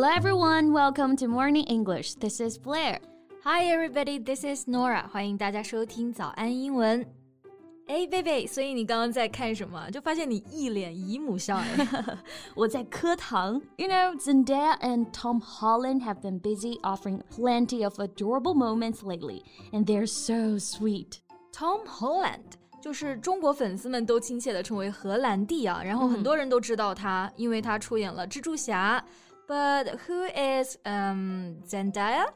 Hello everyone, welcome to Morning English. This is Blair. Hi everybody, this is Norah. 欢迎大家收听早安英文。哎，贝贝，所以你刚刚在看什么？就发现你一脸姨母笑哎！我在磕糖。You know, Zendaya and Tom Holland have been busy offering plenty of adorable moments lately, and they're so sweet. Tom Holland 就是中国粉丝们都亲切的称为荷兰弟啊，然后很多人都知道他，因为他出演了蜘蛛侠。嗯 but who is um Zendaya?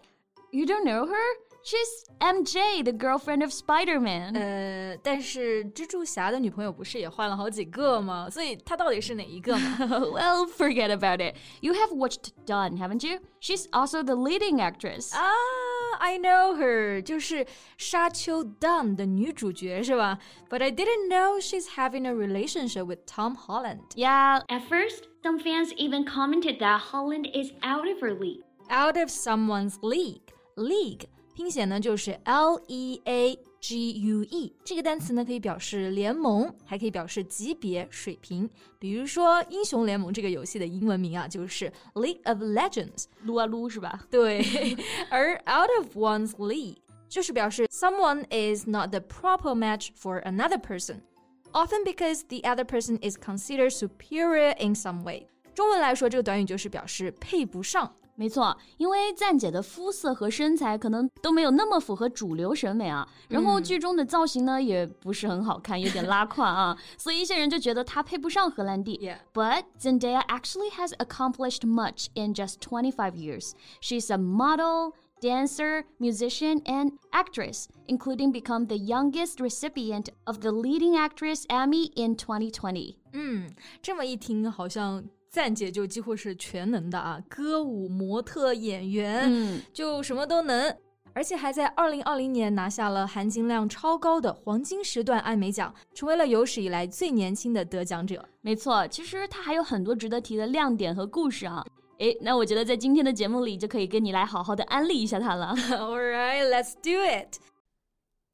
You don't know her? She's MJ, the girlfriend of Spider-Man。呃，但是蜘蛛侠的女朋友不是也换了好几个吗？所以她到底是哪一个呢？Well, forget about it. You have watched Dune, haven't you? She's also the leading actress. Ah. I know her，就是《沙丘 Dune》的女主角是吧？But I didn't know she's having a relationship with Tom Holland. Yeah, at first, some fans even commented that Holland is out of her league. Out of someone's league. League 拼写呢就是 G U E，这个单词呢可以表示联盟，还可以表示级别、水平。比如说《英雄联盟》这个游戏的英文名啊，就是 League of Legends，撸啊撸是吧？对。而 out of one's league 就是表示 someone is not the proper match for another person, often because the other person is considered superior in some way。中文来说，这个短语就是表示配不上。 没错，因为赞姐的肤色和身材可能都没有那么符合主流审美啊，然后剧中的造型呢也不是很好看，有点拉胯啊，所以一些人就觉得她配不上荷兰弟。Yeah. But Zendaya actually has accomplished much in just 25 years. She's a model. dancer, musician, and actress, including become the youngest recipient of the leading actress Emmy in 2020. 嗯，这么一听，好像 赞姐就几乎是全能的啊，歌舞、模特、演员，嗯，就什么都能。而且还在二零二零年拿下了含金量超高的黄金时段艾美奖，成为了有史以来最年轻的得奖者。没错，其实他还有很多值得提的亮点和故事啊。诶，那我觉得在今天的节目里就可以跟你来好好的安利一下他了。All right, let's do it.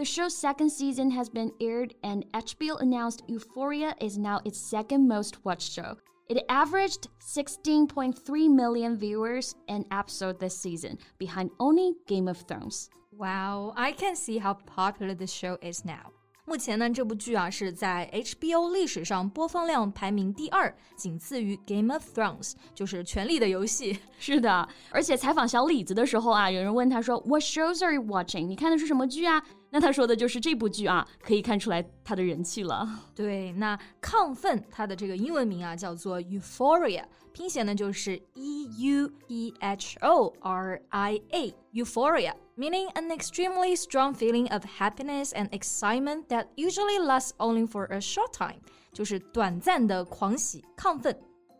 The show's second season has been aired, and HBO announced Euphoria is now its second most watched show. It averaged 16.3 million viewers an episode this season, behind only Game of Thrones. Wow, I can see how popular the show is now. 目前呢，这部剧啊是在 HBO 历史上播放量排名第二，仅次于《Game of Thrones》，就是《权力的游戏》。是的，而且采访小李子的时候啊，有人问他说：“What shows are you watching？你看的是什么剧啊？” 那他说的就是这部剧啊，可以看出来他的人气了。对，那亢奋它的这个英文名啊叫做 Euphoria，拼写呢就是 E U E H O R I A，Euphoria。meaning an extremely strong feeling of happiness and excitement that usually lasts only for a short time，就是短暂的狂喜、亢奋。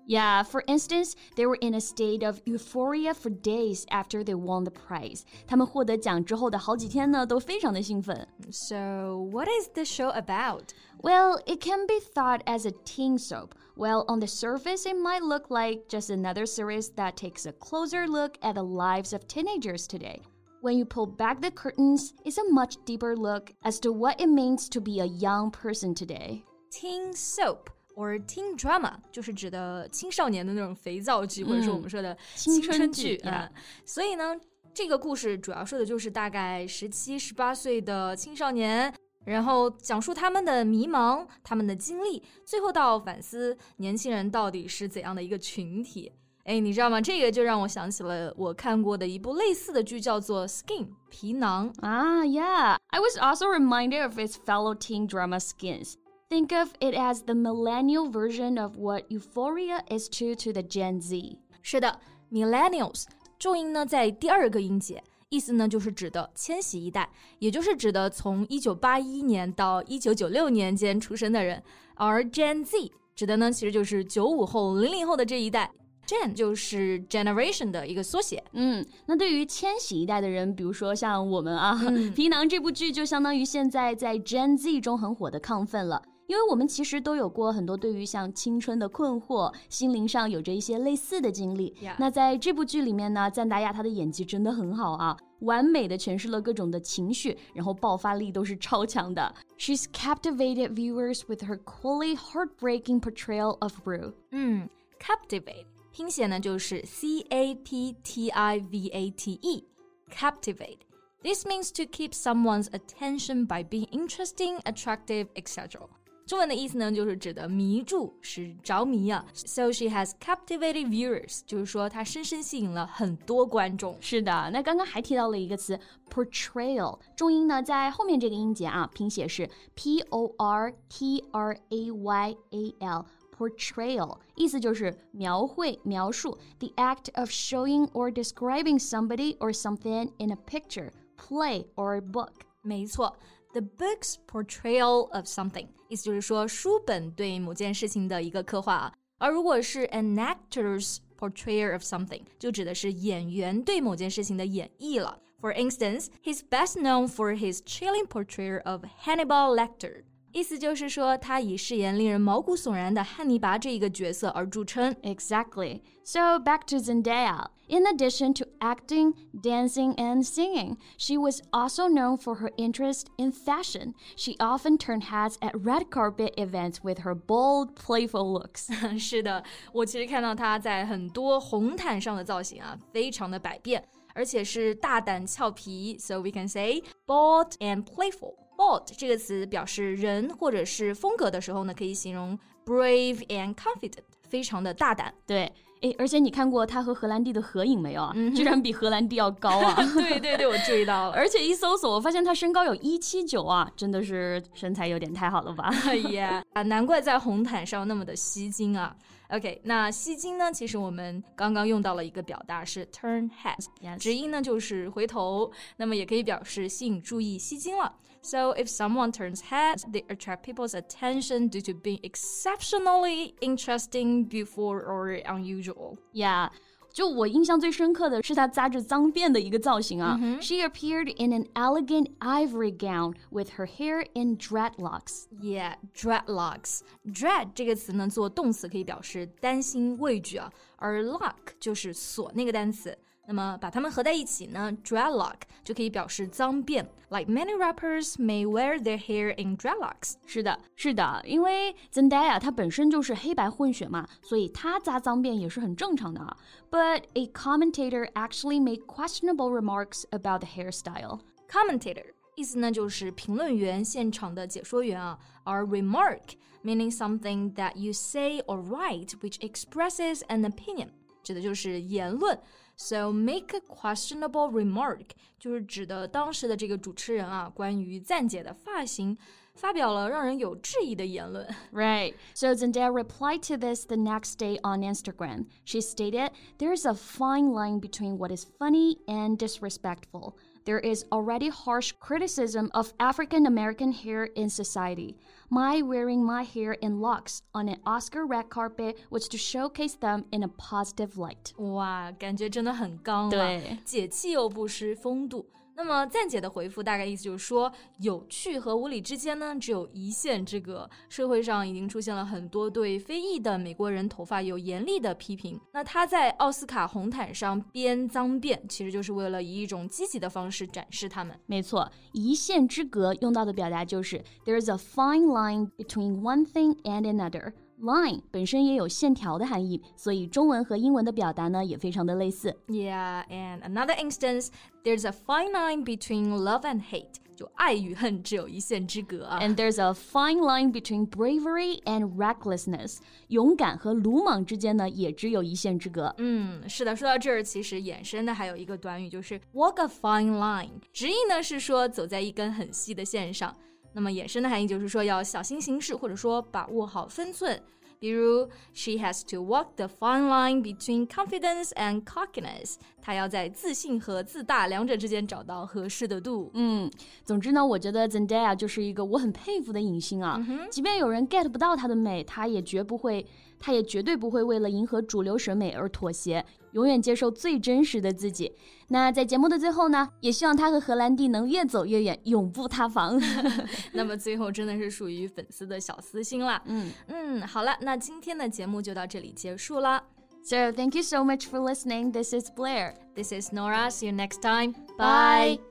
yeah, for instance, they were in a state of euphoria for days after they won the prize. 他们获得奖之后的好几天呢，都非常的兴奋。So, what is the show about? Well, it can be thought as a teen soap. Well, on the surface, it might look like just another series that takes a closer look at the lives of teenagers today. When you pull back the curtains, it's a much deeper look as to what it means to be a young person today. Teen soap Or teen drama 就是指的青少年的那种肥皂剧，或者说我们说的青春剧啊。所以呢，这个故事主要说的就是大概十七、十八岁的青少年，然后讲述他们的迷茫、他们的经历，最后到反思年轻人到底是怎样的一个群体。哎，你知道吗？这个就让我想起了我看过的一部类似的剧，叫做《Skin》皮囊啊。Yeah, I was also reminded of its fellow teen drama Skins. Think of it as the millennial version of what Euphoria is to to the Gen Z。是的，millennials 重音呢在第二个音节，意思呢就是指的千禧一代，也就是指的从一九八一年到一九九六年间出生的人。而 Gen Z 指的呢其实就是九五后、零零后的这一代。Gen 就是 generation 的一个缩写。嗯，那对于千禧一代的人，比如说像我们啊，嗯 皮囊这部剧就相当于现在在 Gen Z 中很火的亢奋了。因为我们其实都有过很多对于像青春的困惑，心灵上有着一些类似的经历。 Yeah 那在这部剧里面呢，赞达亚她的演技真的很好啊，完美的诠释了各种的情绪，然后爆发力都是超强的。She's captivated viewers with her coolly heartbreaking portrayal of Rue. 嗯，captivate 拼写呢就是 C A P T I V A T E，captivate。This means to keep someone's attention by being interesting, attractive, etc. 中文的意思呢，就是指的迷住，使着迷啊。So she has captivated viewers，就是说她深深吸引了很多观众。是的，那刚刚还提到了一个词 portrayal，重音呢在后面这个音节啊，拼写是 p o r t r a y a l。Portrayal 意思就是描绘、描述，the act of showing or describing somebody or something in a picture, play or book. 没错 ，the book's portrayal of something，意思就是说书本对某件事情的一个刻画啊。而如果是 an actor's portrayal of something，就指的是演员对某件事情的演绎了。For instance, he's best known for his chilling portrayal of Hannibal Lecter。 意思就是说，他以饰演令人毛骨悚然的汉尼拔这一个角色而着称。 Exactly. So back to Zendaya. In addition to acting, dancing, and singing, she was also known for her interest in fashion. She often turned heads at red carpet events with her bold, playful looks. 是的，我其实看到她在很多红毯上的造型啊，非常的百变，而且是大胆俏皮。So we can say bold and playful. Bold 这个词表示人或者是风格的时候呢，可以形容 brave and confident，非常的大胆。对，哎，而且你看过他和荷兰弟的合影没有啊？居然比荷兰弟要高啊！对对对，我注意到了。而且一搜索，我发现他身高有一七九啊，真的是身材有点太好了吧？哎呀，啊，难怪在红毯上那么的吸睛啊。OK，那吸睛呢？其实我们刚刚用到了一个表达是 turn head， Yes 直音呢就是回头，那么也可以表示吸引注意、吸睛了。So if someone turns heads, they attract people's attention due to being exceptionally interesting, beautiful, or unusual. Yeah. 就我印象最深刻的是她扎着脏辫的一个造型啊。She appeared in an elegant ivory gown with her hair in dreadlocks. Yeah, dreadlocks. Dread 这个词呢，做动词可以表示担心、畏惧啊，而 lock 就是锁那个单词。那么把它们合在一起呢，dreadlock 就可以表示脏辫。Like many rappers may wear their hair in dreadlocks. 是的，是的，因为 Zendaya 她本身就是黑白混血嘛，所以她扎脏辫也是很正常的啊。But a commentator actually made questionable remarks about the hairstyle. Commentator 意思呢就是评论员、现场的解说员啊，而 remark meaning something that you say or write which expresses an opinion，指的就是言论。 So make a questionable remark 就是指的当时的这个主持人啊，关于赞姐的发型发表了让人有质疑的言论。 Right. So Zendaya replied to this the next day on Instagram. She stated, There's a fine line between what is funny and disrespectful. There is already harsh criticism of African American hair in society. My wearing my hair in locks on an Oscar red carpet was to showcase them in a positive light. 哇，感觉真的很刚啊，对解气又不失风度。 那么赞姐的回复大概意思就是说，有趣和无理之间呢，只有一线之隔。社会上已经出现了很多对非裔的美国人头发有严厉的批评。那他在奥斯卡红毯上编脏辫，其实就是为了以一种积极的方式展示他们。没错，一线之隔用到的表达就是 there is a fine line between one thing and another. Line 本身也有线条的含义，所以中文和英文的表达呢也非常的类似。 Yeah, and another instance, there's a fine line between love and hate. 就爱与恨只有一线之隔啊。 And there's a fine line between bravery and recklessness. 勇敢和鲁莽之间呢也只有一线之隔。嗯，是的，说到这儿，其实衍生的还有一个短语，就是 walk a fine line。直译呢是说走在一根很细的线上， 那么衍生的含义就是说要小心行事，或者说把握好分寸。比如，she has to walk the fine line between confidence and cockiness。她要在自信和自大两者之间找到合适的度。嗯，总之呢，我觉得 Zendaya 就是一个我很佩服的影星啊。即便有人 get 不到她的美，她也绝不会他也绝对不会为了迎合主流审美而妥协，永远接受最真实的自己。那在节目的最后呢，也希望他和荷兰弟能越走越远，永不塌房。那么最后真的是属于粉丝的小私心啦。嗯嗯，好了，那今天的节目就到这里结束了。So thank you so much for listening. This is Blair. This is Nora. See you next time. Bye.